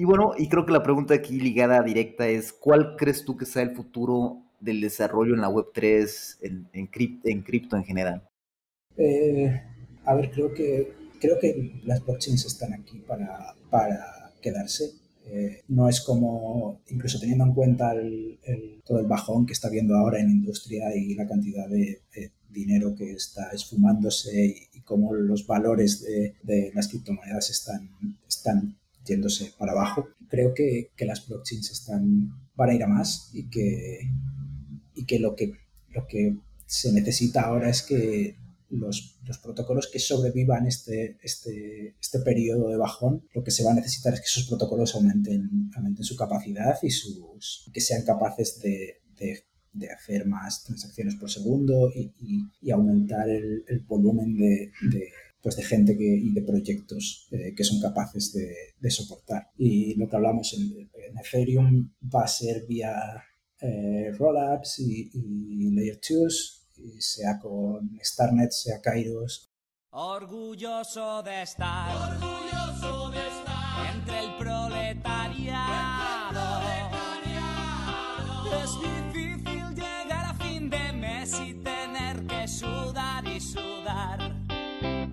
Y bueno, y creo que la pregunta aquí ligada directa es, ¿cuál crees tú que sea el futuro del desarrollo en la Web3, en, en, cripto en general? Eh, a ver, creo que, creo que las blockchains están aquí para, para quedarse. Eh, no es como, incluso teniendo en cuenta todo el bajón que está habiendo ahora en industria y la cantidad de, dinero que está esfumándose y, y cómo los valores de, de, las criptomonedas están, están yéndose para abajo. Creo que, que las blockchains están, van a ir a más y que, y que, lo, que lo que se necesita ahora es que los, los, protocolos que sobrevivan este, este, este periodo de bajón, lo que se va a necesitar es que esos protocolos aumenten, aumenten su capacidad y sus, que sean capaces de, de, de hacer más transacciones por segundo y, y, aumentar el, el volumen de, pues de gente que, y de proyectos eh, que son capaces de, soportar. Y lo que hablamos en, en Ethereum va a ser vía eh, rollups y, y layer 2 sea con Starnet, sea Kairos. Orgulloso de estar, orgulloso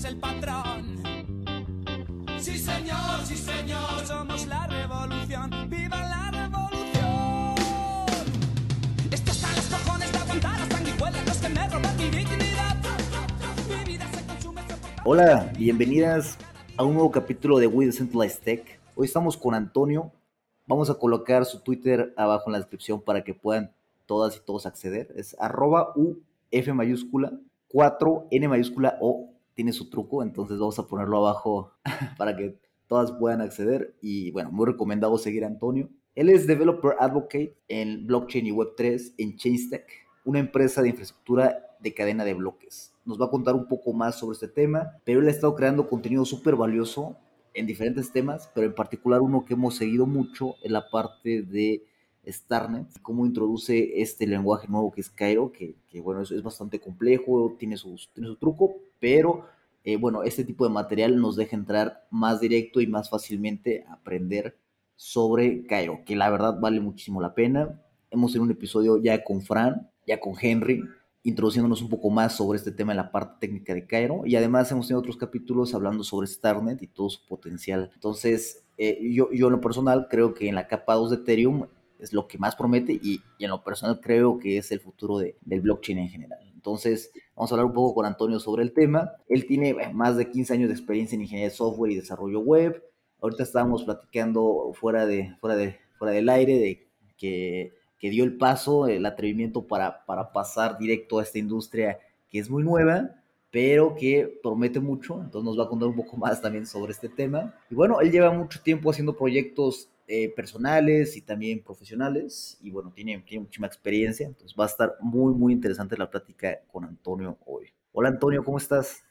es el patrón. Sí, señor, sí, señor. Somos la revolución. ¡Viva la revolución! Esto está los cojones de aguantar las sanguijuelas que me roban mi dignidad. Mi vida se consume. Hola, bienvenidas a un nuevo capítulo de We Decentralized Tech. Hoy estamos con Antonio. Vamos a colocar su Twitter abajo en la descripción para que puedan todas y todos acceder. Es arroba UF mayúscula 4N mayúscula O. Tiene su truco, entonces vamos a ponerlo abajo para que todas puedan acceder. Y bueno, muy recomendado seguir a Antonio. Él es Developer Advocate en Blockchain y Web3 en Chainstack, una empresa de infraestructura de cadena de bloques nos va a contar un poco más sobre este tema, pero él ha estado creando contenido súper valioso en diferentes temas, pero en particular uno que hemos seguido mucho en la parte de Starnet, cómo introduce este lenguaje nuevo que es Cairo, que, bueno, es, es, bastante complejo, tiene, sus, tiene su truco, pero eh, bueno, este tipo de material nos deja entrar más directo y más fácilmente a aprender sobre Cairo, que la verdad vale muchísimo la pena. Hemos tenido un episodio ya con Fran, ya con Henry, introduciéndonos un poco más sobre este tema en la parte técnica de Cairo y además hemos tenido otros capítulos hablando sobre Starnet y todo su potencial. Entonces, eh, yo, yo en lo personal creo que en la capa 2 de Ethereum es lo que más promete y, y en lo personal creo que es el futuro de, del blockchain en general. Entonces, vamos a hablar un poco con Antonio sobre el tema. Él tiene más de 15 años de experiencia en ingeniería de software y desarrollo web. Ahorita estábamos platicando fuera, de, fuera, de, fuera del aire de que que dio el paso, el atrevimiento para, para pasar directo a esta industria que es muy nueva, pero que promete mucho. Entonces nos va a contar un poco más también sobre este tema. Y bueno, él lleva mucho tiempo haciendo proyectos eh, personales y también profesionales. Y bueno, tiene, tiene muchísima experiencia. Entonces va a estar muy, muy interesante la plática con Antonio hoy. Hola Antonio, ¿cómo estás?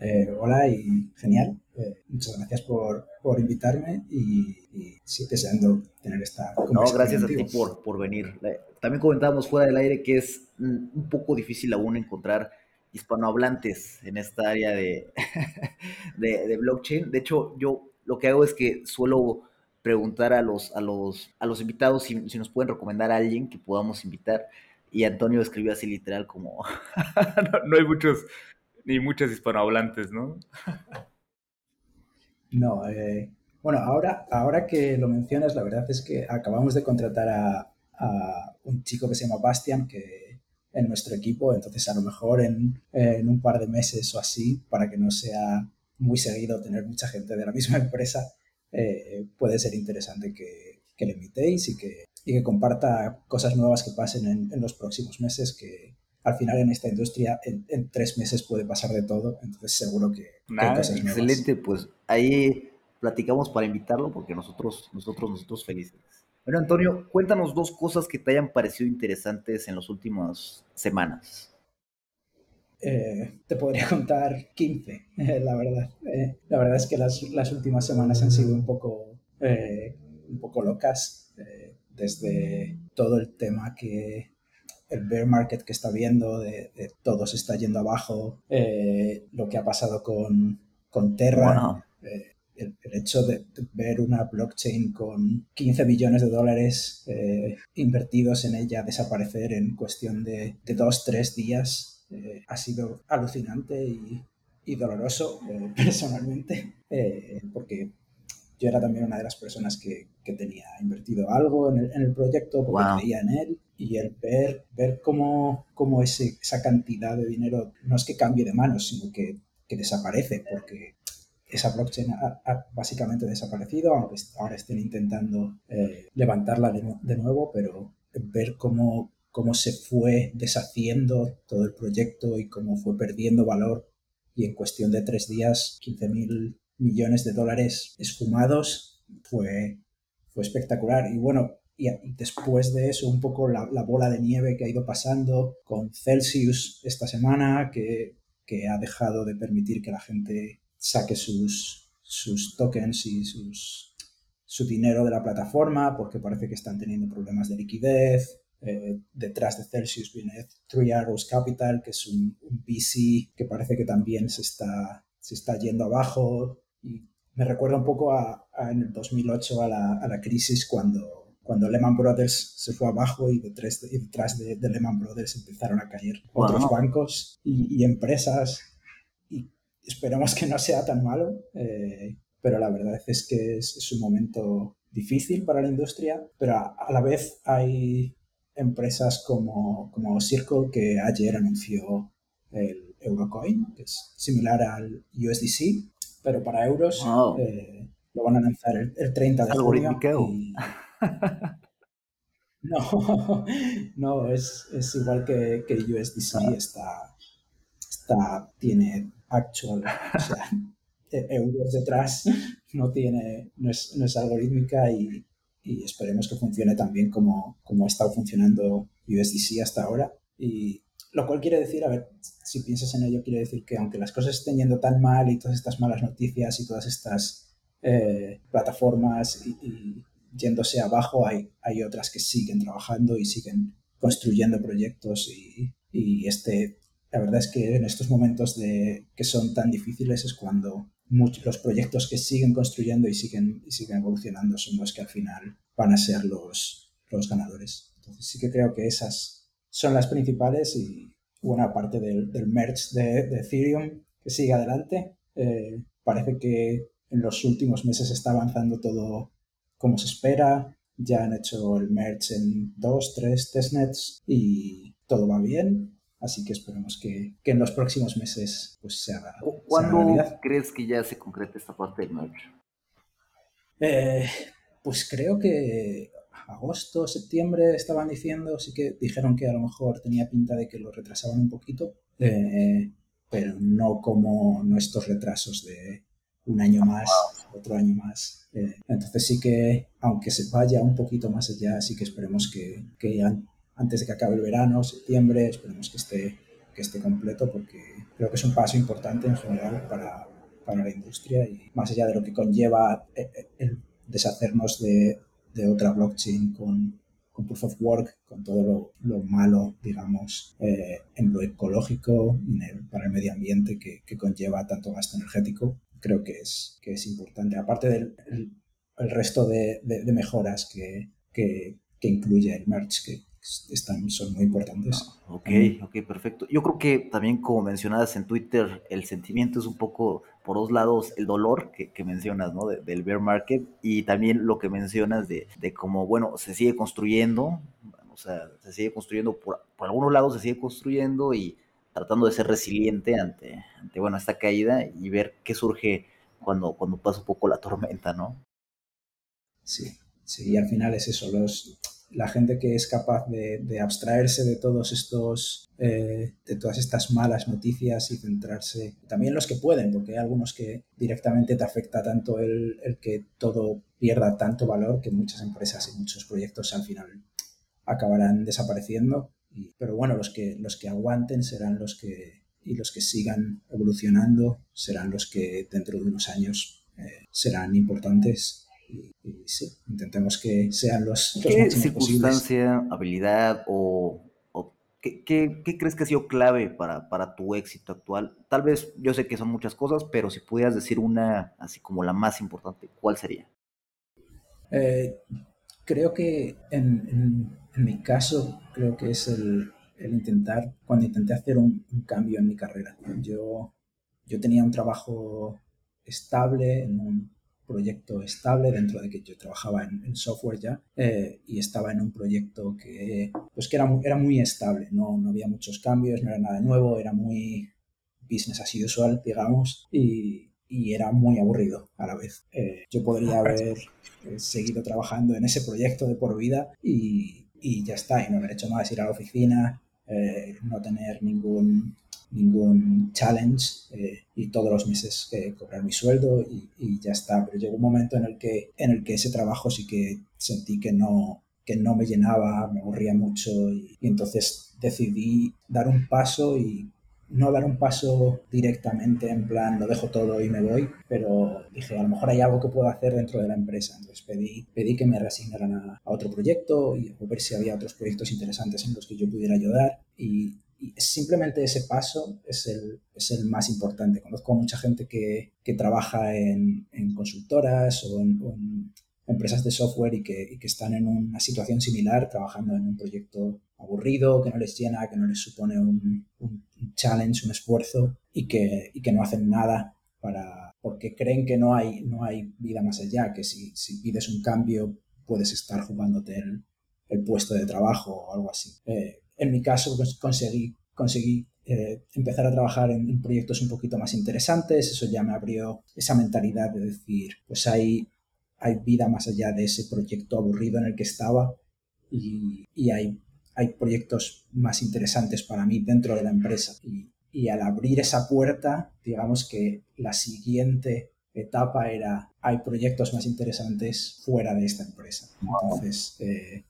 Eh, hola y genial. Eh, muchas gracias por, por invitarme y, y sí, deseando tener esta No, gracias contigo. a ti por, por venir. También comentábamos fuera del aire que es un poco difícil aún encontrar hispanohablantes en esta área de, de, de, blockchain. De hecho, yo lo que hago es que suelo preguntar a los, a los, a los invitados si, si nos pueden recomendar a alguien que podamos invitar. Y Antonio escribió así literal como, no, hay muchos ni muchos hispanohablantes, ¿no? no, eh, bueno, ahora, ahora que lo mencionas, la verdad es que acabamos de contratar a, a, un chico que se llama Bastian, que en nuestro equipo, entonces a lo mejor en, en, un par de meses o así, para que no sea muy seguido tener mucha gente de la misma empresa, eh, puede ser interesante que, que le invitéis y que, y que comparta cosas nuevas que pasen en, en los próximos meses que, al final en esta industria en, en, tres meses puede pasar de todo, entonces seguro que... Nada, excelente, pues ahí platicamos para invitarlo porque nosotros, nosotros, nosotros felices. Bueno, Antonio, cuéntanos dos cosas que te hayan parecido interesantes en las últimas semanas. Eh, te podría contar 15, eh, la verdad. Eh, la verdad es que las, las, últimas semanas han sido un poco, un poco locas, desde todo el tema que el bear market que está viendo, de, de todo se está yendo abajo, lo que ha pasado con, con Terra. Wow el, hecho de, ver una blockchain con 15 billones de dólares invertidos en ella desaparecer en cuestión de, de dos, tres días eh, ha sido alucinante y, y doloroso eh, personalmente, porque yo era también una de las personas que, que tenía invertido algo en el, en el proyecto porque wow. creía en él y el ver, ver cómo, cómo ese, esa cantidad de dinero no es que cambie de manos, sino que, que desaparece porque esa blockchain ha, ha, básicamente desaparecido, aunque ahora estén intentando eh, levantarla de, de, nuevo, pero ver cómo, cómo se fue deshaciendo todo el proyecto y cómo fue perdiendo valor y en cuestión de tres días 15 mil millones de dólares esfumados fue, fue espectacular. Y bueno, y, después de eso un poco la, la, bola de nieve que ha ido pasando con Celsius esta semana, que, que ha dejado de permitir que la gente saque sus, sus tokens y sus, su dinero de la plataforma porque parece que están teniendo problemas de liquidez. Eh, detrás de Celsius viene Three Arrows Capital, que es un, un VC que parece que también se está, se está yendo abajo. Y me recuerda un poco a, a en el 2008 a la, a la, crisis cuando, cuando Lehman Brothers se fue abajo y detrás de, y detrás de, de Lehman Brothers empezaron a caer wow. otros bancos y, y empresas esperemos que no sea tan malo, eh, pero la verdad es que es, es, un momento difícil para la industria, pero a, a, la vez hay empresas como, como Circle que ayer anunció el Eurocoin, que es similar al USDC, pero para euros wow. eh, lo van a lanzar el, el 30 de junio. Y... No, no, es, es igual que, que USDC, ah. está, está, tiene actual, o sea, e-, euros detrás, no, tiene, no, es, no es algorítmica y, y, esperemos que funcione también como, como ha estado funcionando USDC hasta ahora. Y lo cual quiere decir, a ver, si piensas en ello, quiere decir que aunque las cosas estén yendo tan mal y todas estas malas noticias y todas estas eh, plataformas y, y, yéndose abajo, hay, hay otras que siguen trabajando y siguen construyendo proyectos y, y este la verdad es que en estos momentos de, que son tan difíciles es cuando muchos, los proyectos que siguen construyendo y siguen, y siguen evolucionando son los que al final van a ser los, los ganadores. Entonces sí que creo que esas son las principales y buena parte del, del merge de, de, Ethereum que sigue adelante. Eh, parece que en los últimos meses está avanzando todo como se espera. Ya han hecho el merge en dos, tres testnets y todo va bien. Así que esperemos que, que, en los próximos meses pues, se haga. ¿Cuándo se haga crees que ya se concrete esta parte del merge? Eh, pues creo que agosto, septiembre estaban diciendo, sí que dijeron que a lo mejor tenía pinta de que lo retrasaban un poquito, eh, pero no como nuestros retrasos de un año más, otro año más. Eh, entonces sí que, aunque se vaya un poquito más allá, sí que esperemos que, que antes de que acabe el verano, septiembre, esperemos que esté, que esté completo porque creo que es un paso importante en general para, para la industria y más allá de lo que conlleva eh, eh, el deshacernos de, de otra blockchain con, con Proof of Work, con todo lo, lo malo, digamos, eh, en lo ecológico, en el, para el medio ambiente que, que, conlleva tanto gasto energético, creo que es, que es importante. Aparte del el, el resto de, de, de mejoras que, que, que, incluye el merge, que, están, son muy importantes. Ok, ok, perfecto. Yo creo que también como mencionadas en Twitter, el sentimiento es un poco por dos lados, el dolor que, que mencionas, ¿no? De, del bear market y también lo que mencionas de, de cómo, bueno, se sigue construyendo, o sea, se sigue construyendo, por, por algunos lados se sigue construyendo y tratando de ser resiliente ante, ante, bueno, esta caída y ver qué surge cuando, cuando pasa un poco la tormenta, ¿no? Sí, sí, y al final es eso, los la gente que es capaz de, de abstraerse de todos estos, eh, de todas estas malas noticias y centrarse también los que pueden, porque hay algunos que directamente te afecta tanto el, el que todo pierda tanto valor que muchas empresas y muchos proyectos al final acabarán desapareciendo. Pero bueno, los que, los que aguanten serán los que, y los que sigan evolucionando serán los que dentro de unos años eh, serán importantes y, y, sí, intentemos que sean los, los ¿Qué circunstancia, posibles. habilidad o, o ¿qué, qué, qué, crees que ha sido clave para, para, tu éxito actual? Tal vez yo sé que son muchas cosas, pero si pudieras decir una así como la más importante, ¿cuál sería? Eh, creo que en, en, en, mi caso, creo que es el, el intentar, cuando intenté hacer un, un, cambio en mi carrera. Yo, yo tenía un trabajo estable en un proyecto estable dentro de que yo trabajaba en, en software ya eh, y estaba en un proyecto que pues que era, era muy estable, no, no, había muchos cambios, no era nada nuevo, era muy business as usual, digamos, y, y era muy aburrido a la vez. Eh, yo podría haber eh, seguido trabajando en ese proyecto de por vida y, y, ya está, y no haber hecho más, ir a la oficina, no tener ningún ningún challenge eh, y todos los meses eh, cobrar mi sueldo y, ya está. Pero llegó un momento en el que, en el que ese trabajo sí que sentí que no, que no me llenaba, me aburría mucho y, y entonces decidí dar un paso y no dar un paso directamente en plan lo dejo todo y me voy, pero dije a lo mejor hay algo que puedo hacer dentro de la empresa. Entonces pedí, pedí que me reasignaran a, a otro proyecto y a ver si había otros proyectos interesantes en los que yo pudiera ayudar y y simplemente ese paso es el, es el, más importante. Conozco a mucha gente que, que trabaja en, en, consultoras o en, empresas de software y que, que, están en una situación similar, trabajando en un proyecto aburrido, que no les llena, que no les supone un, un challenge, un esfuerzo y que, y que no hacen nada para, porque creen que no hay, no hay vida más allá, que si, si pides un cambio puedes estar jugándote el, el puesto de trabajo o algo así. Eh, en mi caso pues, conseguí, conseguí eh, empezar a trabajar en, en, proyectos un poquito más interesantes, eso ya me abrió esa mentalidad de decir, pues hay, hay vida más allá de ese proyecto aburrido en el que estaba y, y hay, hay proyectos más interesantes para mí dentro de la empresa. Y, y al abrir esa puerta, digamos que la siguiente etapa era, hay proyectos más interesantes fuera de esta empresa. Entonces, eh,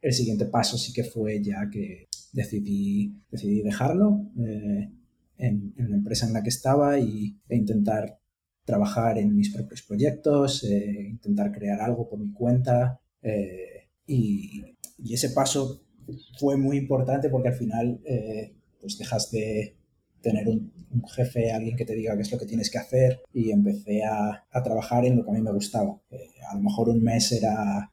el siguiente paso sí que fue ya que decidí, decidí dejarlo eh, en, en, la empresa en la que estaba y, e intentar trabajar en mis propios proyectos, eh, intentar crear algo por mi cuenta. Eh, y, ese paso fue muy importante porque al final pues dejas de tener un, jefe, alguien que te diga qué es lo que tienes que hacer y empecé a, a trabajar en lo que a mí me gustaba. A lo mejor un mes era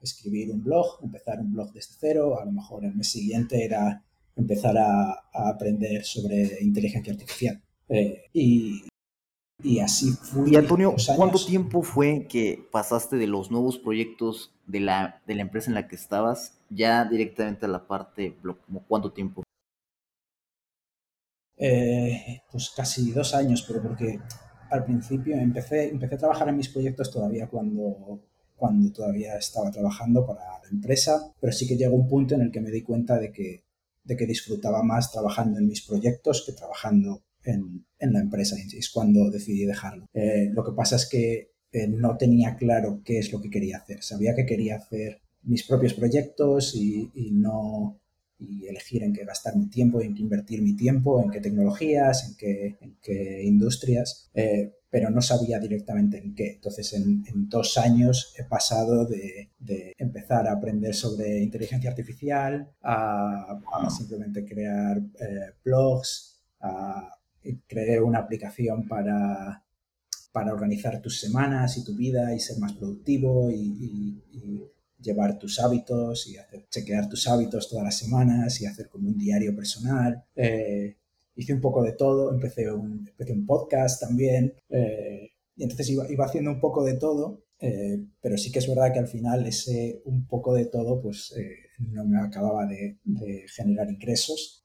escribir un blog, empezar un blog desde cero, a lo mejor el mes siguiente era empezar a, a aprender sobre inteligencia artificial. Eh, y, y, así fui. Y Antonio, ¿cuánto tiempo fue que pasaste de los nuevos proyectos de la, de la empresa en la que estabas ya directamente a la parte blog? ¿Cuánto tiempo? Eh, pues casi dos años, pero porque al principio empecé, empecé a trabajar en mis proyectos todavía cuando, cuando todavía estaba trabajando para la empresa, pero sí que llegó un punto en el que me di cuenta de que, de que disfrutaba más trabajando en mis proyectos que trabajando en, en la empresa. Y es cuando decidí dejarlo. Eh, lo que pasa es que eh, no tenía claro qué es lo que quería hacer. Sabía que quería hacer mis propios proyectos y, no y elegir en qué gastar mi tiempo, en qué invertir mi tiempo, en qué tecnologías, en qué, en qué industrias, eh, pero no sabía directamente en qué. Entonces, en, dos años he pasado de, empezar a aprender sobre inteligencia artificial a, simplemente crear eh, blogs, a crear una aplicación para, para organizar tus semanas y tu vida y ser más productivo y, llevar tus hábitos y chequear tus hábitos todas las semanas y hacer como un diario personal. Eh, hice un poco de todo, empecé un, empecé un podcast también, eh, y entonces iba, iba, haciendo un poco de todo, eh, pero sí que es verdad que al final ese un poco de todo pues eh, no me acababa de, de generar ingresos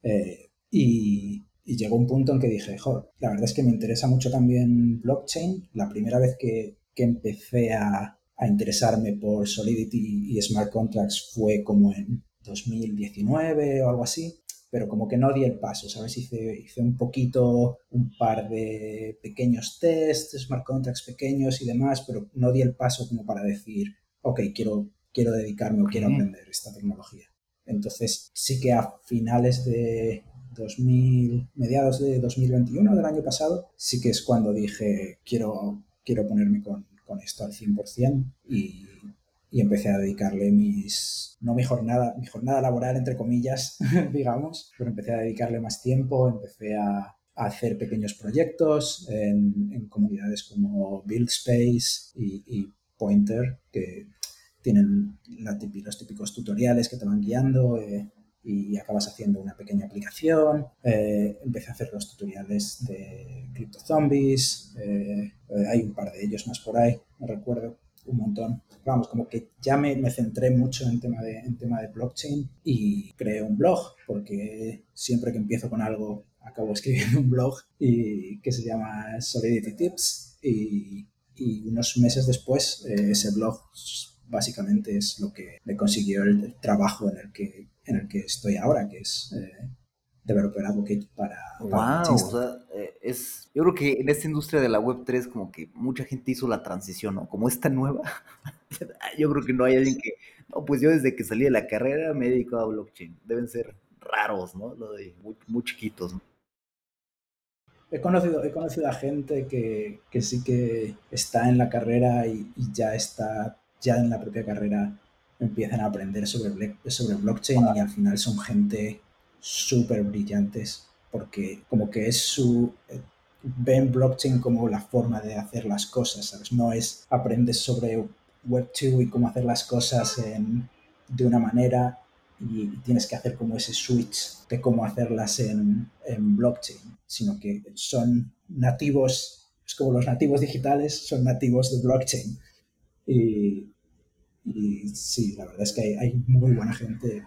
y, y, llegó un punto en que dije, joder, la verdad es que me interesa mucho también blockchain. La primera vez que, que empecé a, a interesarme por Solidity y Smart Contracts fue como en 2019 o algo así, pero como que no di el paso, ¿sabes? Hice, hice un poquito, un par de pequeños tests, Smart Contracts pequeños y demás, pero no di el paso como para decir, ok, quiero, quiero dedicarme o quiero aprender esta tecnología. Entonces sí que a finales de 2000, mediados de 2021 del año pasado, sí que es cuando dije, quiero, quiero ponerme con, con esto al 100% y, y empecé a dedicarle mis, no mi jornada, mi jornada laboral, entre comillas, digamos, pero empecé a dedicarle más tiempo, empecé a, hacer pequeños proyectos en, comunidades como BuildSpace y, y Pointer, que tienen los típicos tutoriales que te van guiando. Eh, y acabas haciendo una pequeña aplicación. Eh, empecé a hacer los tutoriales de CryptoZombies, eh, eh, hay un par de ellos más por ahí, recuerdo, un montón. Vamos, como que ya me, me centré mucho en tema, de, en tema de blockchain y creé un blog, porque siempre que empiezo con algo acabo escribiendo un blog y, que se llama Solidity Tips y, y unos meses después eh, ese blog básicamente es lo que me consiguió el, el trabajo en el que en el que estoy ahora, que es eh, Developer Advocate para... para wow, o sea, eh, es, yo creo que en esta industria de la Web3 como que mucha gente hizo la transición, ¿no? Como esta nueva, yo creo que no hay alguien que, no, pues yo desde que salí de la carrera me he dedicado a blockchain. Deben ser raros, ¿no? Lo de muy, muy chiquitos, ¿no? He conocido, he conocido a gente que, que sí que está en la carrera y, y ya está, ya en la propia carrera empiezan a aprender sobre, sobre blockchain y al final son gente súper brillantes porque como que es su ven blockchain como la forma de hacer las cosas, ¿sabes? No es aprendes sobre Web2 y cómo hacer las cosas de una manera y tienes que hacer como ese switch de cómo hacerlas en, en blockchain, sino que son nativos, es como los nativos digitales, son nativos de blockchain. Y, y sí, la verdad es que hay, muy buena gente.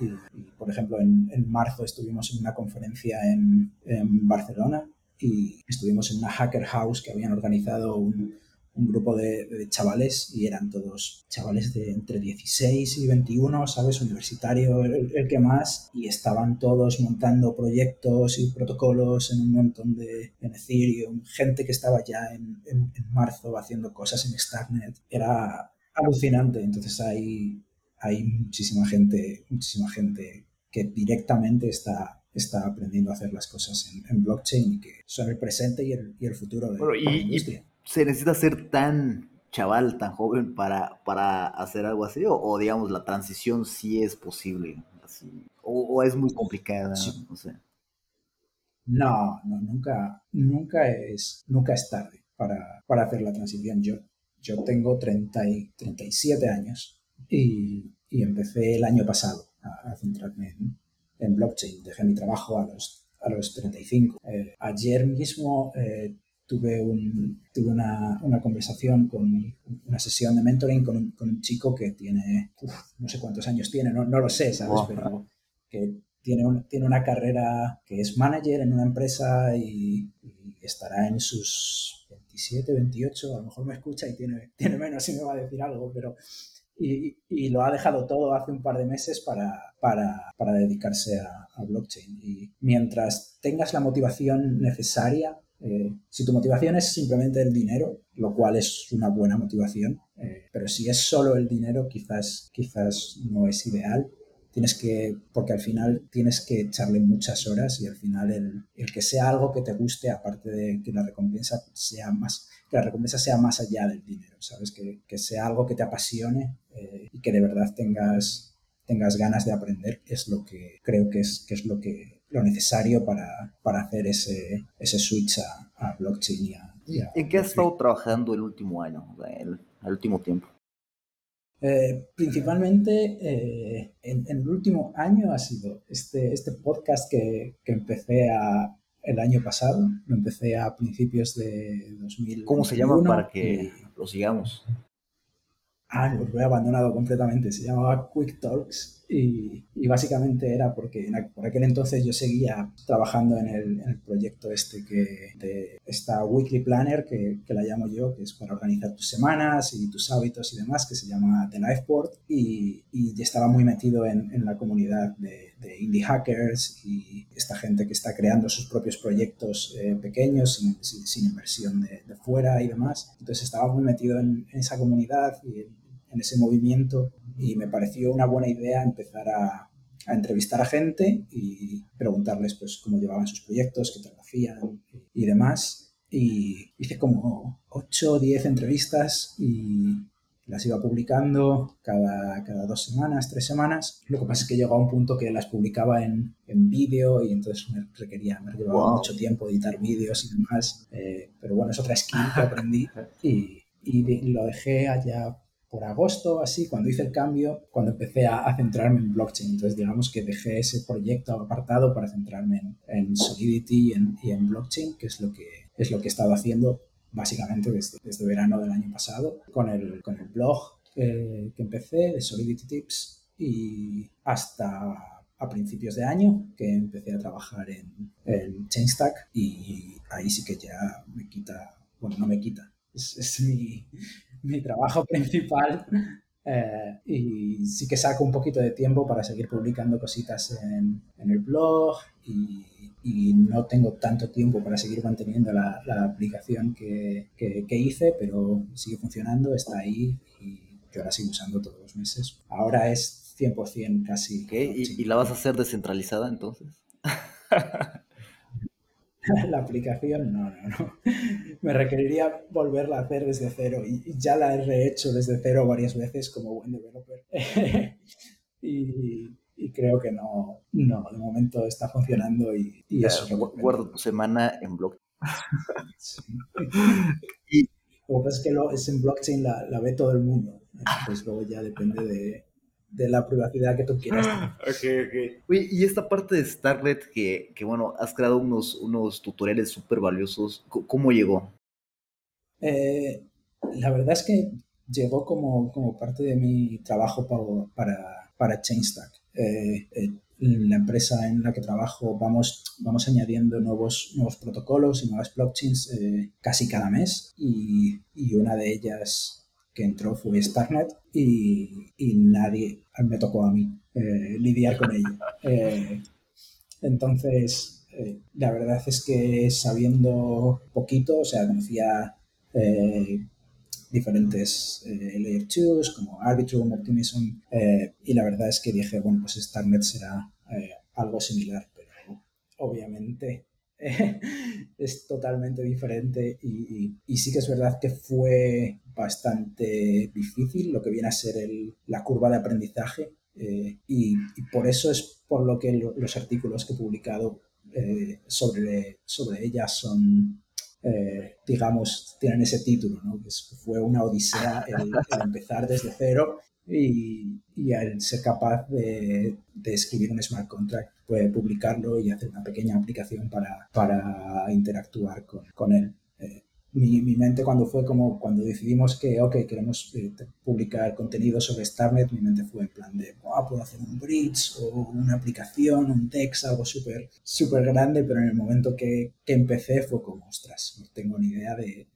Y, por ejemplo, en, en, marzo estuvimos en una conferencia en, en, Barcelona y estuvimos en una hacker house que habían organizado un, un grupo de, chavales y eran todos chavales de entre 16 y 21, ¿sabes? Universitario, el, el, que más, y estaban todos montando proyectos y protocolos en un montón de en Ethereum, gente que estaba ya en, en, marzo haciendo cosas en Starknet. Era, alucinante. Entonces hay, hay muchísima gente, muchísima gente que directamente está, está aprendiendo a hacer las cosas en, en blockchain y que son el presente y el, y el futuro de, bueno, y, de la industria. Y se necesita ser tan chaval, tan joven para, para hacer algo así, o, o digamos la transición sí es posible, así, o, o es muy complicada, sí. no sé. No, no, nunca, nunca es, nunca es tarde para, para hacer la transición. Yo yo tengo 30 y 37 años y, y empecé el año pasado a, a centrarme en, en, blockchain. Dejé mi trabajo a los, a los 35. Eh, ayer mismo eh, tuve, un, tuve una, una, conversación con una sesión de mentoring con un, con un chico que tiene, uf, no sé cuántos años tiene, no, no lo sé, ¿sabes? Wow. Pero que tiene, un, tiene una carrera que es manager en una empresa y, y estará en sus 27, 28, a lo mejor me escucha y tiene, tiene menos y me va a decir algo, pero... Y, y, lo ha dejado todo hace un par de meses para, para, para dedicarse a, blockchain. Y mientras tengas la motivación necesaria, eh, si tu motivación es simplemente el dinero, lo cual es una buena motivación, eh, pero si es solo el dinero, quizás, quizás no es ideal tienes que, porque al final tienes que echarle muchas horas y al final el, el, que sea algo que te guste, aparte de que la recompensa sea más, que la recompensa sea más allá del dinero, ¿sabes? Que, que sea algo que te apasione eh, y que de verdad tengas, tengas ganas de aprender, es lo que creo que es, que es lo que lo necesario para, para hacer ese, ese switch a, a blockchain y a, y a ¿En qué has estado trabajando el último año, el, el último tiempo? Eh, principalmente eh, en, en, el último año ha sido este, este podcast que, que empecé a, el año pasado, lo empecé a principios de 2000. ¿Cómo se llama para que y... lo sigamos? Ah, lo he abandonado completamente, se llamaba Quick Talks Y, básicamente era porque por aquel entonces yo seguía trabajando en el, en el proyecto este que de esta weekly planner que, que, la llamo yo, que es para organizar tus semanas y tus hábitos y demás, que se llama The Lifeboard y, y estaba muy metido en, en la comunidad de, de, indie hackers y esta gente que está creando sus propios proyectos eh, pequeños sin, inversión de, de, fuera y demás. Entonces estaba muy metido en, en esa comunidad y en ese movimiento y me pareció una buena idea empezar a, a, entrevistar a gente y preguntarles pues cómo llevaban sus proyectos, qué tal hacían y demás. Y hice como 8 o 10 entrevistas y las iba publicando cada, cada dos semanas, tres semanas. Lo que pasa es que llegó a un punto que las publicaba en, en vídeo y entonces me requería, me llevaba wow. mucho tiempo editar vídeos y demás. Eh, pero bueno, es otra skill que aprendí y, y lo dejé allá por agosto, así, cuando hice el cambio, cuando empecé a, centrarme en blockchain. Entonces, digamos que dejé ese proyecto apartado para centrarme en, Solidity y en, y en, blockchain, que es lo que, es lo que he estado haciendo básicamente desde, desde verano del año pasado, con el, con el blog eh, que empecé de Solidity Tips y hasta a principios de año que empecé a trabajar en, en Chainstack y ahí sí que ya me quita, bueno, no me quita, es, es mi, mi trabajo principal eh, y sí que saco un poquito de tiempo para seguir publicando cositas en, en el blog y, y, no tengo tanto tiempo para seguir manteniendo la, la aplicación que, que, que, hice, pero sigue funcionando, está ahí y yo la sigo usando todos los meses. Ahora es 100% casi. ¿Qué? ¿Y, ¿Y la vas a hacer descentralizada entonces? la aplicación, no, no, no. Me requeriría volverla a hacer desde cero y ya la he rehecho desde cero varias veces como buen developer. y, y, creo que no, no, de momento está funcionando y, eso. Guardo tu semana en blockchain. sí. y lo que pasa es que lo, es en blockchain la, la ve todo el mundo. Entonces luego ya depende de, de la privacidad que tú quieras. ok, ok. Oye, y esta parte de Starlet que, que bueno, has creado unos, unos tutoriales súper valiosos, ¿cómo llegó? Eh, la verdad es que llegó como, como parte de mi trabajo para, para, para Chainstack. Eh, eh, la empresa en la que trabajo vamos, vamos añadiendo nuevos, nuevos protocolos y nuevas blockchains eh, casi cada mes y, y una de ellas que entró fue Starnet y, y nadie me tocó a mí eh, lidiar con ello. Eh, entonces, eh, la verdad es que sabiendo poquito, o sea, conocía diferentes Layer 2 como Arbitrum, Optimism, y la verdad es que dije, bueno, pues Starnet será algo similar, pero obviamente es totalmente diferente y, y, sí que es verdad que fue bastante difícil lo que viene a ser el, la curva de aprendizaje eh, y, por eso es por lo que lo, los artículos que he publicado eh, sobre, sobre ella son, eh, digamos, tienen ese título, ¿no? que fue una odisea el, el empezar desde cero y, y al ser capaz de, de, escribir un smart contract, puede publicarlo y hacer una pequeña aplicación para, para interactuar con, con él. Eh, mi, mi, mente cuando fue como cuando decidimos que, ok, queremos eh, publicar contenido sobre Starnet, mi mente fue en plan de, oh, puedo hacer un bridge o una aplicación, un text, algo súper súper grande, pero en el momento que, que empecé fue como, ostras, no tengo ni idea de,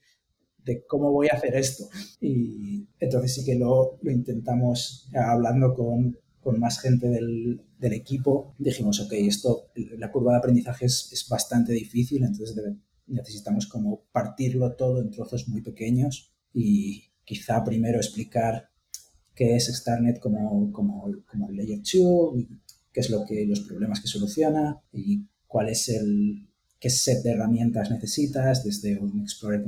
de cómo voy a hacer esto. Y entonces sí que lo, lo intentamos hablando con, con más gente del, del, equipo. Dijimos, ok, esto, la curva de aprendizaje es, es bastante difícil, entonces debe, necesitamos como partirlo todo en trozos muy pequeños y quizá primero explicar qué es Starnet como, como, como el Layer 2, qué es lo que, los problemas que soluciona y cuál es el, qué set de herramientas necesitas, desde un Explorer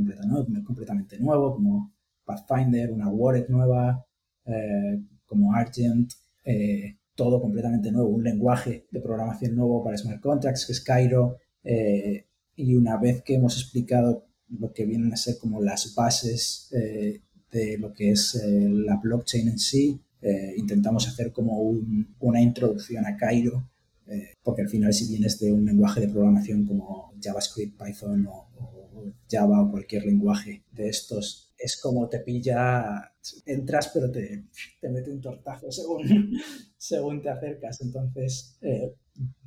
completamente nuevo, como Pathfinder, una wallet nueva, eh, como Argent, eh, todo completamente nuevo, un lenguaje de programación nuevo para smart contracts, que es Cairo, eh, y una vez que hemos explicado lo que vienen a ser como las bases de lo que es la blockchain en sí, intentamos hacer como un, una introducción a Cairo eh, porque al final si vienes de un lenguaje de programación como JavaScript, Python o, Java o cualquier lenguaje de estos, es como te pilla, entras pero te, te mete un tortazo según, según te acercas. Entonces, eh,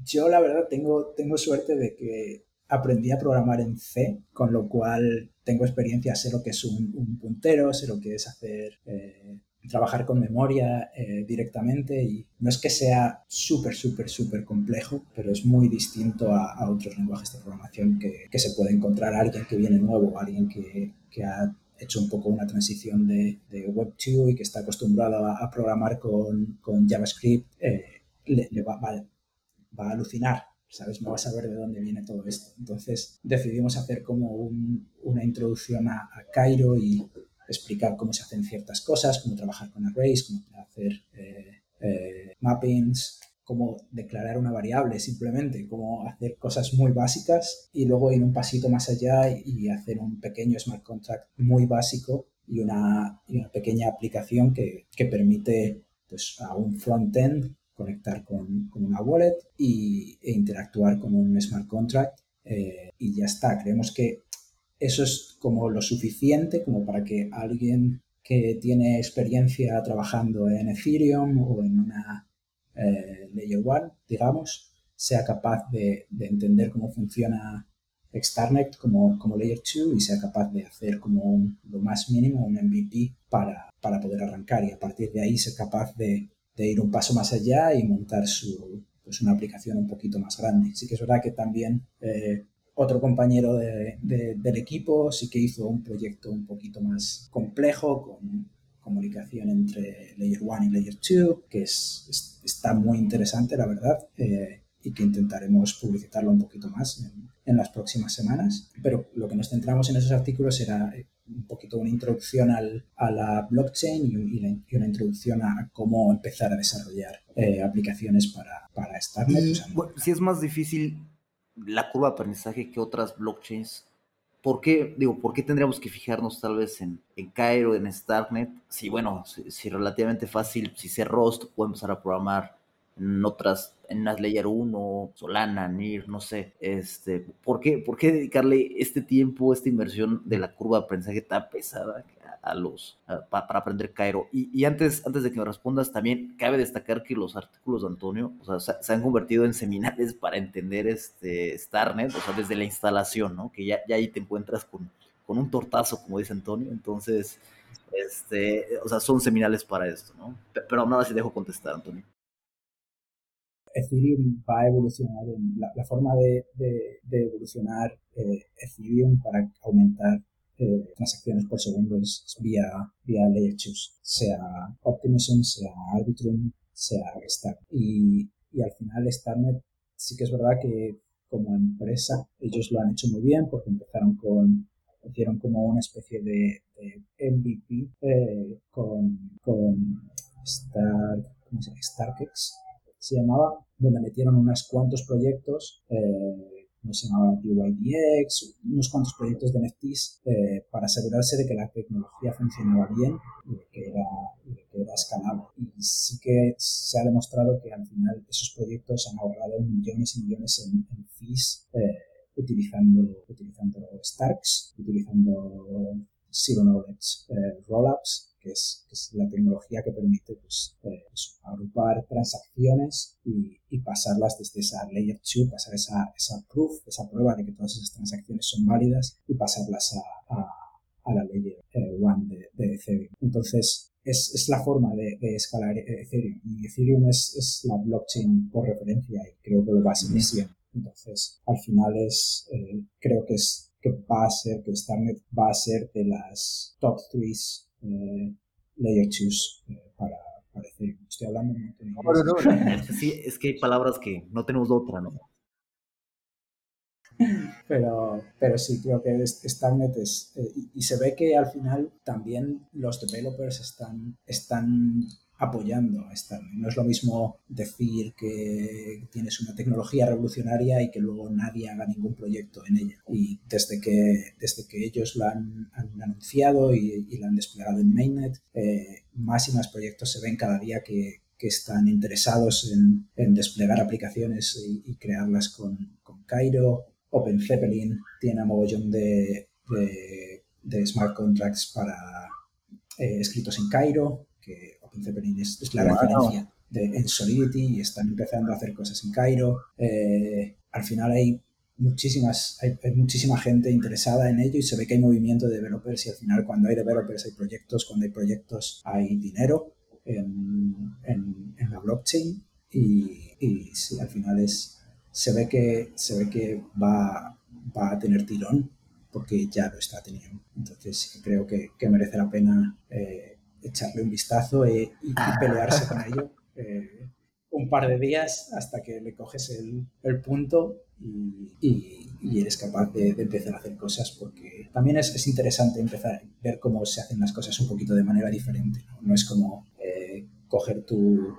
yo la verdad tengo, tengo suerte de que aprendí a programar en C, con lo cual tengo experiencia, sé lo que es un, puntero, sé lo que es hacer... Eh, trabajar con memoria eh, directamente y no es que sea súper, súper, súper complejo, pero es muy distinto a, otros lenguajes de programación que, que, se puede encontrar alguien que viene nuevo, alguien que, que ha hecho un poco una transición de, de Web 2 y que está acostumbrado a, programar con, con JavaScript, eh, le, va, a alucinar, ¿sabes? No va a saber de dónde viene todo esto. Entonces decidimos hacer como un, una introducción a, a Cairo y explicar cómo se hacen ciertas cosas, cómo trabajar con arrays, cómo hacer eh, eh, mappings, cómo declarar una variable simplemente, cómo hacer cosas muy básicas y luego ir un pasito más allá y hacer un pequeño smart contract muy básico y una, pequeña aplicación que, permite pues, a un front-end conectar con, una wallet y, e interactuar con un smart contract eh, y ya está. Creemos que eso es como lo suficiente como para que alguien que tiene experiencia trabajando en Ethereum o en una eh, Layer 1, digamos, sea capaz de, entender cómo funciona Xtarnet como, como Layer 2 y sea capaz de hacer como lo más mínimo un MVP para, para, poder arrancar y a partir de ahí ser capaz de, ir un paso más allá y montar su, pues una aplicación un poquito más grande. Sí que es verdad que también eh, otro compañero del equipo sí que hizo un proyecto un poquito más complejo con comunicación entre Layer 1 y Layer 2, que es, está muy interesante, la verdad, eh, y que intentaremos publicitarlo un poquito más en, las próximas semanas. Pero lo que nos centramos en esos artículos era eh, un poquito una introducción al, a la blockchain y, una introducción a cómo empezar a desarrollar eh, aplicaciones para, para Starnet. si es más difícil la curva de aprendizaje que otras blockchains. ¿Por qué, digo, ¿por qué tendríamos que fijarnos tal vez en, en Cairo, en Starknet? Si, bueno, si, relativamente fácil, si sé Rust, puedo empezar a programar en otras, en las Layer 1, Solana, NIR, no sé. Este, ¿por, qué, ¿Por qué dedicarle este tiempo, esta inversión de la curva de aprendizaje tan pesada a los para aprender Cairo. Y, antes, antes de que me respondas, también cabe destacar que los artículos de Antonio o sea, se, han convertido en seminales para entender este Starnet, o sea, desde la instalación, ¿no? Que ya, ya ahí te encuentras con, con un tortazo, como dice Antonio. Entonces, este, o sea, son seminales para esto, ¿no? Pero nada, si dejo contestar, Antonio. Ethereum va a evolucionar, en la, forma de, de, evolucionar eh, Ethereum para aumentar eh, transacciones por segundo es, vía, vía sea Optimism, sea Arbitrum, sea Star. Y, y al final Starnet sí que es verdad que como empresa ellos lo han hecho muy bien porque empezaron con hicieron como una especie de, MVP eh, con, con Star, ¿cómo se llama? StarkX se llamaba, donde metieron unos cuantos proyectos eh, no se llamaba DYDX, unos cuantos proyectos de NFTs eh, para asegurarse de que la tecnología funcionaba bien y de que era, que era escalable. Y sí que se ha demostrado que al final esos proyectos han ahorrado millones y millones en, fees eh, utilizando, utilizando Starks, utilizando Zero Knowledge eh, Rollups que es, la tecnología que permite pues, eh, agrupar transacciones y, pasarlas desde esa layer 2, pasar esa, esa proof, esa prueba de que todas esas transacciones son válidas y pasarlas a, la layer 1 eh, de, Ethereum. Entonces, es, la forma de, escalar Ethereum y Ethereum es, la blockchain por referencia y creo que lo va a seguir siendo. Entonces, al final es, eh, creo que es que va a ser, que Starnet va a ser de las top 3 eh, layer choose eh, para, para Estoy hablando no, no, no, sí, es que hay palabras que no tenemos otra, ¿no? Pero, pero sí, creo que Starnet es... Eh, y, y, se ve que al final también los developers están, están apoyando a Starnet. No es lo mismo decir que tienes una tecnología revolucionaria y que luego nadie haga ningún proyecto en ella. Y desde que, desde que ellos la han, anunciado y, la han desplegado en Mainnet, eh, más y más proyectos se ven cada día que, que están interesados en, en desplegar aplicaciones y, crearlas con, con Cairo. Open Zeppelin tiene a mogollón de, de smart contracts para eh, escritos en Cairo, que OpenCPN es, es la Wow. referencia de, en Solidity y están empezando a hacer cosas en Cairo. Eh, al final hay muchísimas, hay, hay muchísima gente interesada en ello y se ve que hay movimiento de developers y al final cuando hay developers hay proyectos, cuando hay proyectos hay dinero en, en- en la blockchain y, y sí, al final es, se ve que, se ve que va, va a tener tirón porque ya lo está teniendo. Entonces creo que, que merece la pena eh, echarle un vistazo eh, y, y pelearse con ello eh, un par de días hasta que le coges el, el punto y, y- y eres capaz de, de empezar a hacer cosas porque también es, es interesante empezar a ver cómo se hacen las cosas un poquito de manera diferente. No, No es como eh, coger tu,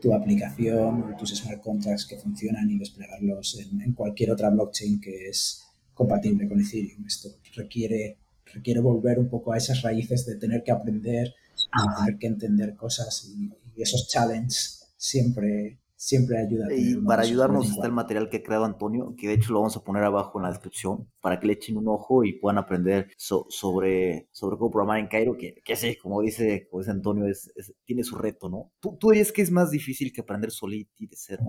tu aplicación o tus smart contracts que funcionan y desplegarlos en, en cualquier otra blockchain que es compatible con Ethereum. Esto requiere, requiere volver un poco a esas raíces de tener que aprender tener que entender cosas y, y esos challenges siempre, siempre ayudan. a Y para ayudarnos está el material que ha creado Antonio, que de hecho lo vamos a poner abajo en la descripción, para que le echen un ojo y puedan aprender so- sobre, sobre cómo programar en Cairo, que, que sí, como dice, como dice Antonio, es, es- tiene su reto, ¿no? ¿Tú, tú dirías que es más difícil que aprender Solidity de cero?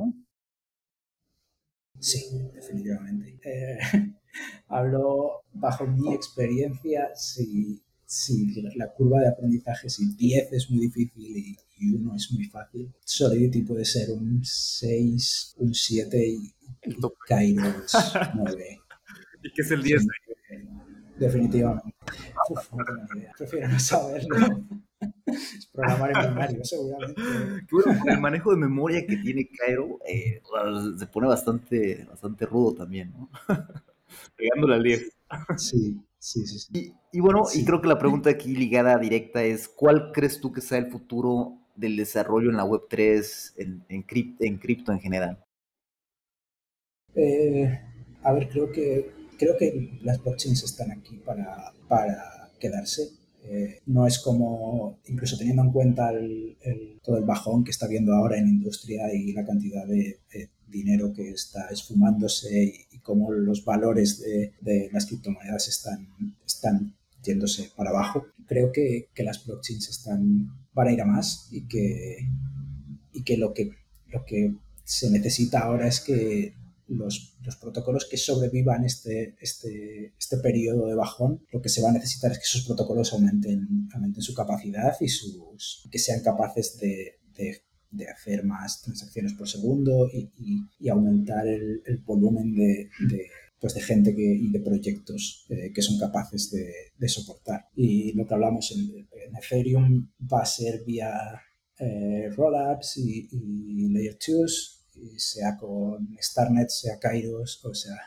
Sí, definitivamente. Eh, hablo bajo mi experiencia, si, si la curva de aprendizaje, si 10 es muy difícil y, y 1 es muy fácil, Solidity puede ser un 6, un 7 y, y Cairo es 9. ¿Y qué es el 10? Definitivamente. Uf, no. Prefiero no saberlo. Es programar en binario, seguramente. Bueno, el manejo de memoria que tiene Cairo eh, se pone bastante, bastante rudo también, ¿no? Pegándole al 10. Sí, sí, sí. sí. Y bueno, y creo que la pregunta aquí ligada directa es, ¿cuál crees tú que sea el futuro del desarrollo en la Web3, en, en, crip- en cripto en general? Eh, a ver, creo que, creo que las blockchains están aquí para, para quedarse. Eh, no es como, incluso teniendo en cuenta el- el- todo el bajón que está habiendo ahora en industria y la cantidad de, de dinero que está esfumándose y, y cómo los valores de, de las criptomonedas están, están yéndose para abajo. Creo que, que las blockchains están, van a ir a más y que, y que lo que, lo que se necesita ahora es que los, los protocolos que sobrevivan este, este, este periodo de bajón, lo que se va a necesitar es que esos protocolos aumenten, aumenten su capacidad y sus, que sean capaces de, de hacer más transacciones por segundo y, y, aumentar el, el volumen de, de, pues de gente que, y de proyectos eh, que son capaces de, de, soportar. Y lo que hablamos en, Ethereum va a ser vía eh, rollups y, layer 2 sea con Starnet, sea Kairos, o sea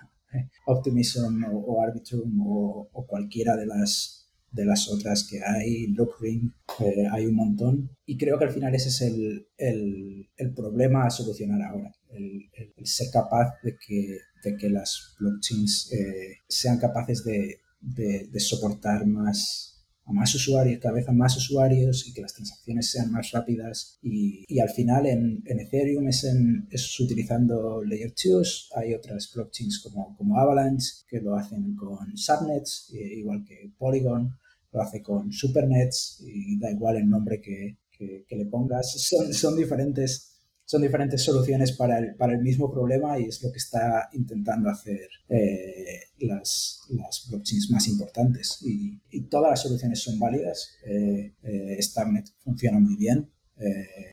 Optimism o, Arbitrum o, cualquiera de las, de las otras que hay, Lockring, eh, hay un montón. Y creo que al final ese es el, el, el problema a solucionar ahora, el, ser capaz de que, de que las blockchains eh, sean capaces de, de soportar más a más usuarios, cada vez a más usuarios y que las transacciones sean más rápidas. Y, y al final en, en Ethereum es, en, es, utilizando Layer 2, hay otras blockchains como, como Avalanche que lo hacen con subnets, igual que Polygon, lo hace con supernets y da igual el nombre que, que, que le pongas. Son, son diferentes son diferentes soluciones para el, para el mismo problema y es lo que está intentando hacer eh, las, las, blockchains más importantes. Y, todas las soluciones son válidas. Eh, eh, Starnet funciona muy bien, eh,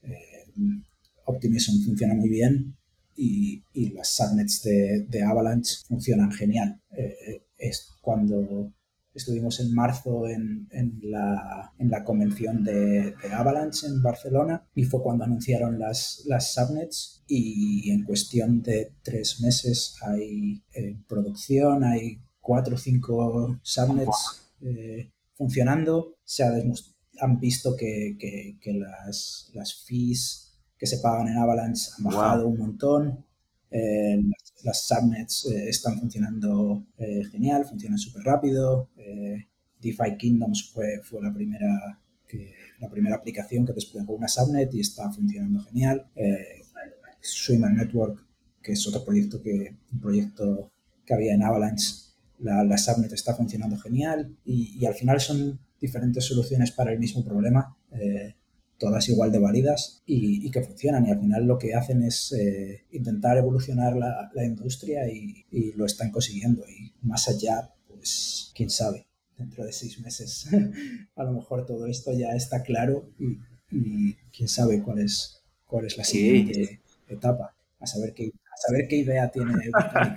Optimism funciona muy bien y, y las subnets de, Avalanche funcionan genial. Eh, es cuando estuvimos en marzo en, en, la, en la, convención de, de, Avalanche en Barcelona y fue cuando anunciaron las, las subnets y en cuestión de tres meses hay en producción, hay cuatro o cinco subnets eh, funcionando. Se ha han visto que, que, que, las, las fees que se pagan en Avalanche han bajado wow. un montón. Eh, las, las, subnets eh, están funcionando eh, genial, funcionan súper rápido. Eh, DeFi Kingdoms fue, fue la, primera que, la primera aplicación que desplegó una subnet y está funcionando genial. Eh, Swimmer Network, que es otro proyecto que, un proyecto que había en Avalanche, la, la subnet está funcionando genial y, y, al final son diferentes soluciones para el mismo problema, todas igual de válidas y, y, que funcionan y al final lo que hacen es eh, intentar evolucionar la, la industria y, y, lo están consiguiendo y más allá, pues quién sabe, dentro de seis meses a lo mejor todo esto ya está claro y, quién sabe cuál es, cuál es la siguiente sí. etapa, a saber qué a saber qué idea tiene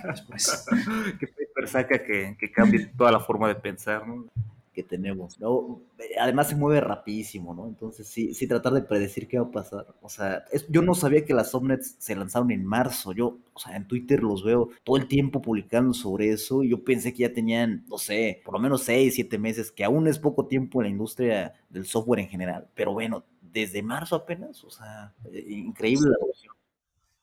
después. ¿Qué paper saca que, que, cambie toda la forma de pensar, ¿no? Que tenemos, ¿no? Además se mueve rapidísimo, ¿no? Entonces sí, sí tratar de predecir qué va a pasar. O sea, es, yo no sabía que las subnets se lanzaron en marzo. Yo, o sea, en Twitter los veo todo el tiempo publicando sobre eso y yo pensé que ya tenían, no sé, por lo menos seis, siete meses, que aún es poco tiempo en la industria del software en general. Pero bueno, desde marzo apenas, o sea, increíble la evolución.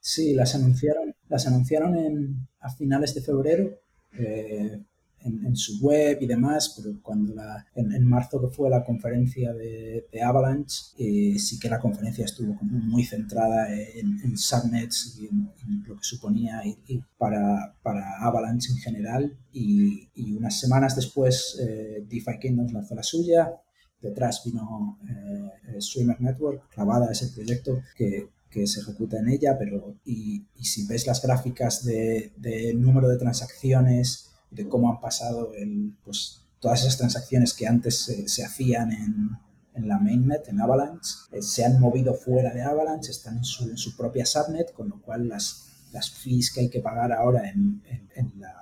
Sí, las anunciaron, las anunciaron en, a finales de febrero eh, en, en, su web y demás, pero cuando la, en, en marzo que fue la conferencia de, de Avalanche, eh, sí que la conferencia estuvo como muy centrada en, en subnets y en, lo que suponía y, y para, para, Avalanche en general. Y, y unas semanas después, eh, DeFi Kingdoms lanzó la suya, detrás vino eh, Streamer Network, clavada ese proyecto que, que se ejecuta en ella, pero y, y si ves las gráficas de, de, número de transacciones, de cómo han pasado el, pues, todas esas transacciones que antes se, se hacían en, en, la mainnet, en Avalanche, eh, se han movido fuera de Avalanche, están en su, en su, propia subnet, con lo cual las, las fees que hay que pagar ahora en, en la,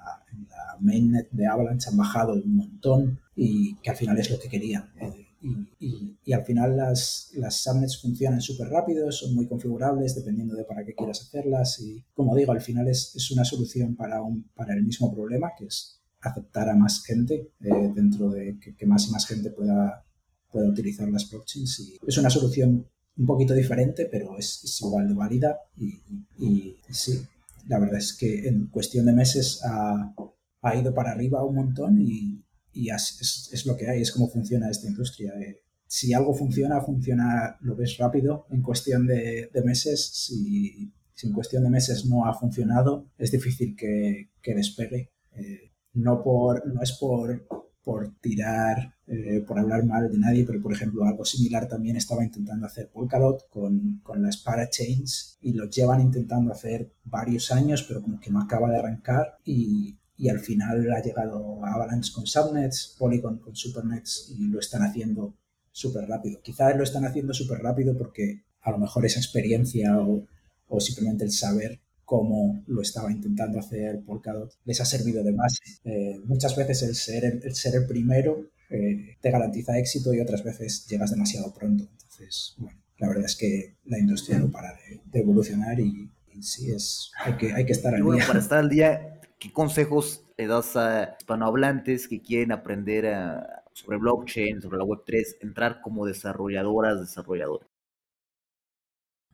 mainnet de Avalanche han bajado un montón y que al final es lo que querían. Eh, y, y, y, al final las, las subnets funcionan súper rápido, son muy configurables dependiendo de para qué quieras hacerlas y como digo, al final es, es una solución para, un, para el mismo problema que es aceptar a más gente eh, dentro de que, más y más gente pueda, pueda utilizar las blockchains y es una solución un poquito diferente pero es, es igual de válida y, y, sí, la verdad es que en cuestión de meses ha, ha ido para arriba un montón y, y es, es, lo que hay, es cómo funciona esta industria. Eh, si algo funciona, funciona, lo ves rápido, en cuestión de, de meses. Si, si, en cuestión de meses no ha funcionado, es difícil que, que despegue. Eh, no, por, no es por, por tirar, eh, por hablar mal de nadie, pero por ejemplo algo similar también estaba intentando hacer Polkadot con, con las parachains y lo llevan intentando hacer varios años, pero como que no acaba de arrancar y, y al final ha llegado Avalanche con subnets, Polygon con supernets y lo están haciendo súper rápido. Quizás lo están haciendo súper rápido porque a lo mejor esa experiencia o, o, simplemente el saber cómo lo estaba intentando hacer Polkadot les ha servido de base. Eh, muchas veces el ser el, el ser el primero eh, te garantiza éxito y otras veces llegas demasiado pronto. Entonces, bueno, la verdad es que la industria no para de, de evolucionar y, y, sí, es, hay, que, hay que estar al bueno, día. Para estar al día, ¿qué consejos le das a hispanohablantes que quieren aprender a, sobre blockchain, sobre la Web3, entrar como desarrolladoras, desarrolladores?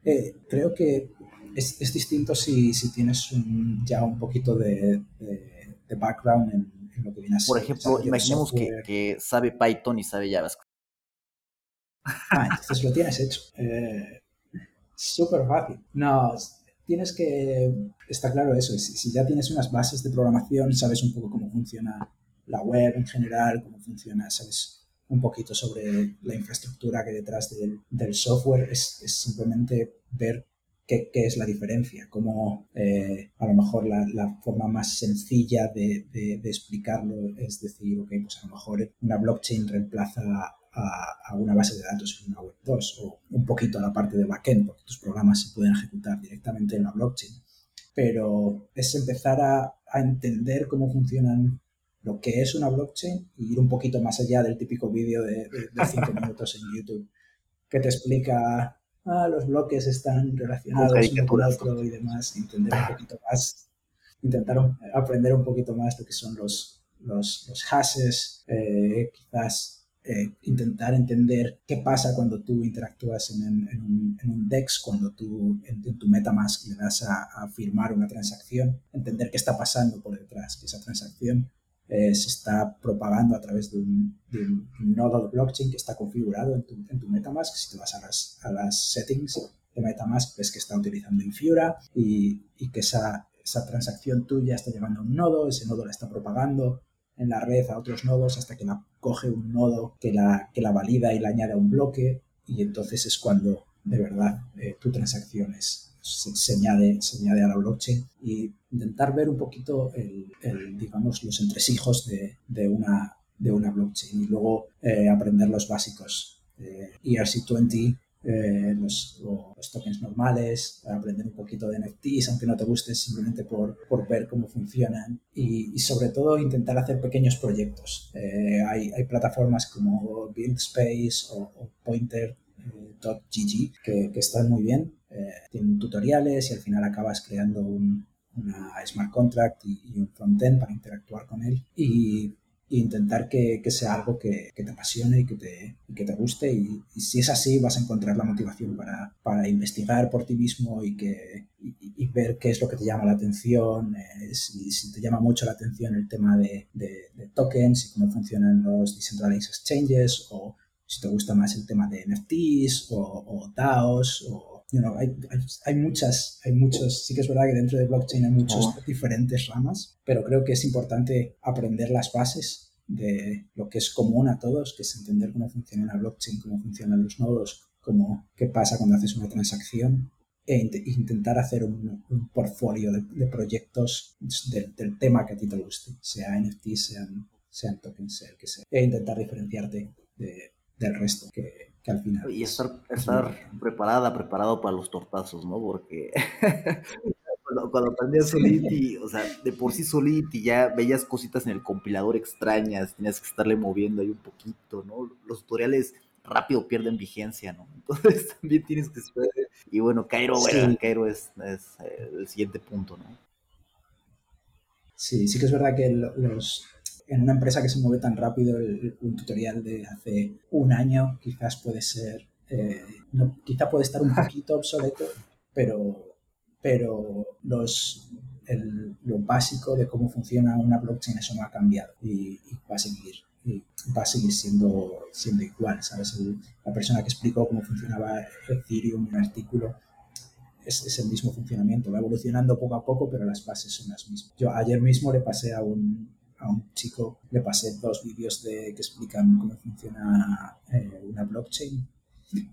Eh, creo que es, es distinto si, si tienes un, ya un poquito de, de, de background en, en, lo que viene a ser. Por ejemplo, imaginemos que, que, sabe Python y sabe JavaScript. Ah, entonces lo tienes hecho. Eh, Súper fácil. No, tienes que, está claro eso, si, ya tienes unas bases de programación, sabes un poco cómo funciona la web en general, cómo funciona, sabes un poquito sobre la infraestructura que hay detrás del, software, es, simplemente ver qué, es la diferencia, cómo eh, a lo mejor la, forma más sencilla de, de, de, explicarlo es decir, ok, pues a lo mejor una blockchain reemplaza a, a, una base de datos en una web 2 o un poquito a la parte de backend, porque tus programas se pueden ejecutar directamente en la blockchain. Pero es empezar a, a entender cómo funcionan lo que es una blockchain y ir un poquito más allá del típico vídeo de, de, de cinco minutos en YouTube que te explica ah, los bloques están relacionados uno con otro y demás, entender un poquito más, intentar aprender un poquito más lo que son los, los, los hashes, eh, quizás eh, intentar entender qué pasa cuando tú interactúas en, un, en un, DEX, cuando tú en, tu MetaMask le das a, a, firmar una transacción, entender qué está pasando por detrás, que esa transacción eh, se está propagando a través de un, nodo de blockchain que está configurado en tu, tu MetaMask. Si te vas a las, a las settings de MetaMask, ves que está utilizando Infura y, y que esa, esa transacción tuya está llegando a un nodo, ese nodo la está propagando en la red a otros nodos hasta que la coge un nodo que la, que la valida y la añade a un bloque y entonces es cuando de verdad eh, tu transacción es, se, añade, se añade a la blockchain y intentar ver un poquito el, digamos, los entresijos de, de, una, de una blockchain y luego eh, aprender los básicos. Eh, ERC20 eh, los, tokens normales, aprender un poquito de NFTs, aunque no te guste, simplemente por, por ver cómo funcionan y, sobre todo intentar hacer pequeños proyectos. Eh, hay, hay, plataformas como BuildSpace o, o Pointer.gg que, que, están muy bien, eh, tienen tutoriales y al final acabas creando un, una smart contract y, y un frontend para interactuar con él. Y intentar que, que sea algo que, te apasione y que te, y que te guste. Y, si es así, vas a encontrar la motivación para, para investigar por ti mismo y, que, y, ver qué es lo que te llama la atención. Eh, si, si, te llama mucho la atención el tema de, de, de, tokens y cómo funcionan los decentralized exchanges, o si te gusta más el tema de NFTs o, o DAOs o You know, hay, hay, hay, muchas, hay muchos, sí que es verdad que dentro de blockchain hay muchas oh. diferentes ramas, pero creo que es importante aprender las bases de lo que es común a todos, que es entender cómo funciona una blockchain, cómo funcionan los nodos, cómo, qué pasa cuando haces una transacción e int intentar hacer un, un portfolio de, de proyectos de, del tema que a ti te guste, sea NFT, sean, sean tokens, sea el que sea, e intentar diferenciarte de, del resto, que, que al final. Y estar, estar preparada, preparado para los tortazos, ¿no? Porque cuando, cuando aprendías Solidity, o sea, de por sí Solidity ya veías cositas en el compilador extrañas, tenías que estarle moviendo ahí un poquito, ¿no? Los tutoriales rápido pierden vigencia, ¿no? Entonces también tienes que saber. Y bueno, Cairo, sí. bueno, Cairo es, es, el siguiente punto, ¿no? Sí, sí que es verdad que los, en una empresa que se mueve tan rápido, el, un tutorial de hace un año quizás puede ser, eh, no, quizá puede estar un poquito obsoleto, pero, pero los, el, lo básico de cómo funciona una blockchain eso no ha cambiado y, y va a seguir y va a seguir siendo, siendo igual, ¿sabes? El, la persona que explicó cómo funcionaba Ethereum en un artículo es, es, el mismo funcionamiento, va evolucionando poco a poco, pero las bases son las mismas. Yo ayer mismo le pasé a un, a un chico le pasé dos vídeos de, que explican cómo funciona eh, una blockchain,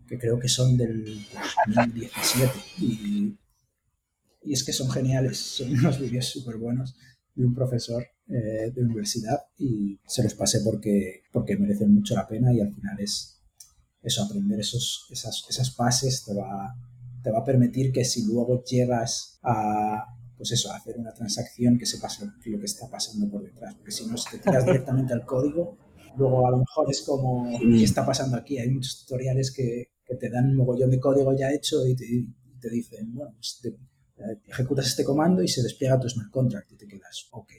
que creo que son del 2017. Y, y es que son geniales, son unos vídeos súper buenos de un profesor eh, de universidad y se los pasé porque, porque merecen mucho la pena y al final es eso, aprender esos, esas, esas bases te va, te va a permitir que si luego llegas a, pues eso, hacer una transacción que sepas lo, lo, que está pasando por detrás. Porque si no, si te tiras directamente al código, luego a lo mejor es como, ¿qué está pasando aquí? Hay muchos tutoriales que, que te dan un mogollón de código ya hecho y te, te dicen, bueno, pues te, eh, ejecutas este comando y se despliega tu smart contract y te quedas, ok.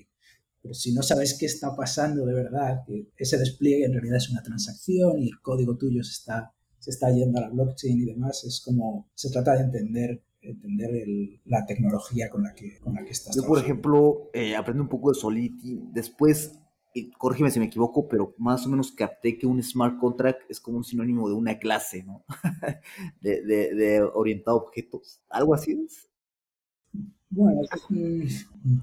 Pero si no sabes qué está pasando de verdad, que ese despliegue en realidad es una transacción y el código tuyo se está, se está yendo a la blockchain y demás, es como, se trata de entender entender el, la tecnología con la que, con la que estás. Yo, por ejemplo, eh, aprendo un poco de Solidity. Después, y corrígeme si me equivoco, pero más o menos capté que un smart contract es como un sinónimo de una clase, ¿no? de, de, de, orientado a objetos. ¿Algo así es? Bueno,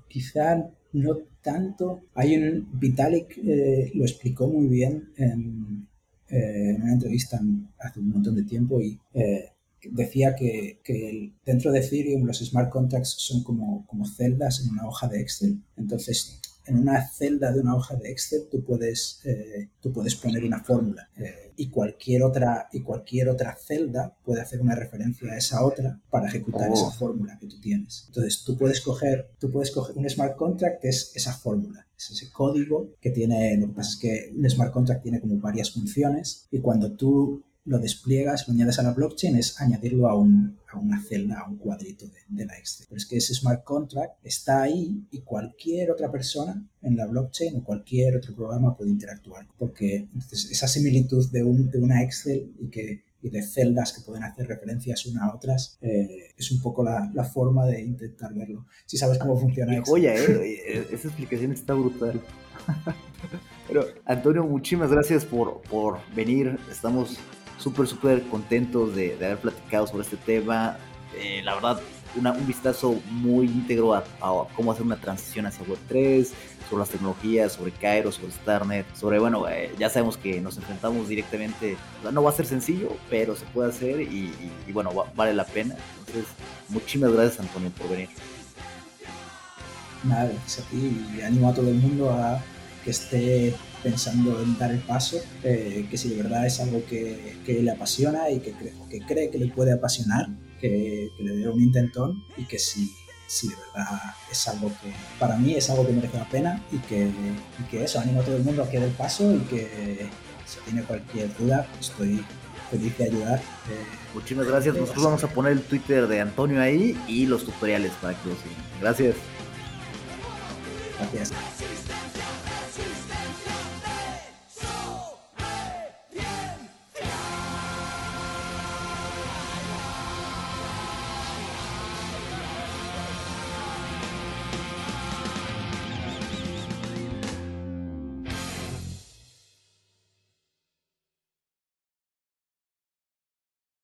quizá no tanto. Hay un. Vitalik eh, lo explicó muy bien en, eh, en una entrevista hace un montón de tiempo y eh, decía que, que, dentro de Ethereum los smart contracts son como, como celdas en una hoja de Excel. Entonces, en una celda de una hoja de Excel tú puedes, eh, tú puedes poner una fórmula eh, y, cualquier otra, y cualquier otra celda puede hacer una referencia a esa otra para ejecutar oh. esa fórmula que tú tienes. Entonces, tú puedes coger, tú puedes coger un smart contract que es esa fórmula, es ese código que tiene, lo que pasa es que un smart contract tiene como varias funciones y cuando tú lo despliegas, lo añades a la blockchain, es añadirlo a, un, a una celda, a un cuadrito de, de, la Excel. Pero es que ese smart contract está ahí y cualquier otra persona en la blockchain o cualquier otro programa puede interactuar. Porque entonces, esa similitud de, un, de una Excel y, que, y de celdas que pueden hacer referencias una a otras eh, es un poco la, la, forma de intentar verlo. Si sabes cómo funciona Excel. Oye, eh, esa explicación está brutal. Pero, Antonio, muchísimas gracias por, por venir. Estamos súper, súper contentos de, de, haber platicado sobre este tema. Eh, la verdad, una- un vistazo muy íntegro a, a cómo hacer una transición hacia Web3, sobre las tecnologías, sobre Cairo, sobre Starnet, sobre, bueno, eh, ya sabemos que nos enfrentamos directamente, no va a ser sencillo, pero se puede hacer y, y- y, bueno, va- vale la pena. Entonces, muchísimas gracias Antonio por venir. Nada, gracias a ti y animo a todo el mundo a que esté pensando en dar el paso, eh, que si de verdad es algo que, que le apasiona y que, cree- que cree que le puede apasionar, que, que le dé un intentón y que si, si de verdad es algo que para mí es algo que merece la pena y que, y que eso, animo a todo el mundo a que dé el paso y que si tiene cualquier duda, estoy feliz de ayudar. eh, Muchísimas gracias. Nosotros vamos a poner el Twitter de Antonio ahí y los tutoriales para que lo sigan. Gracias. gracias.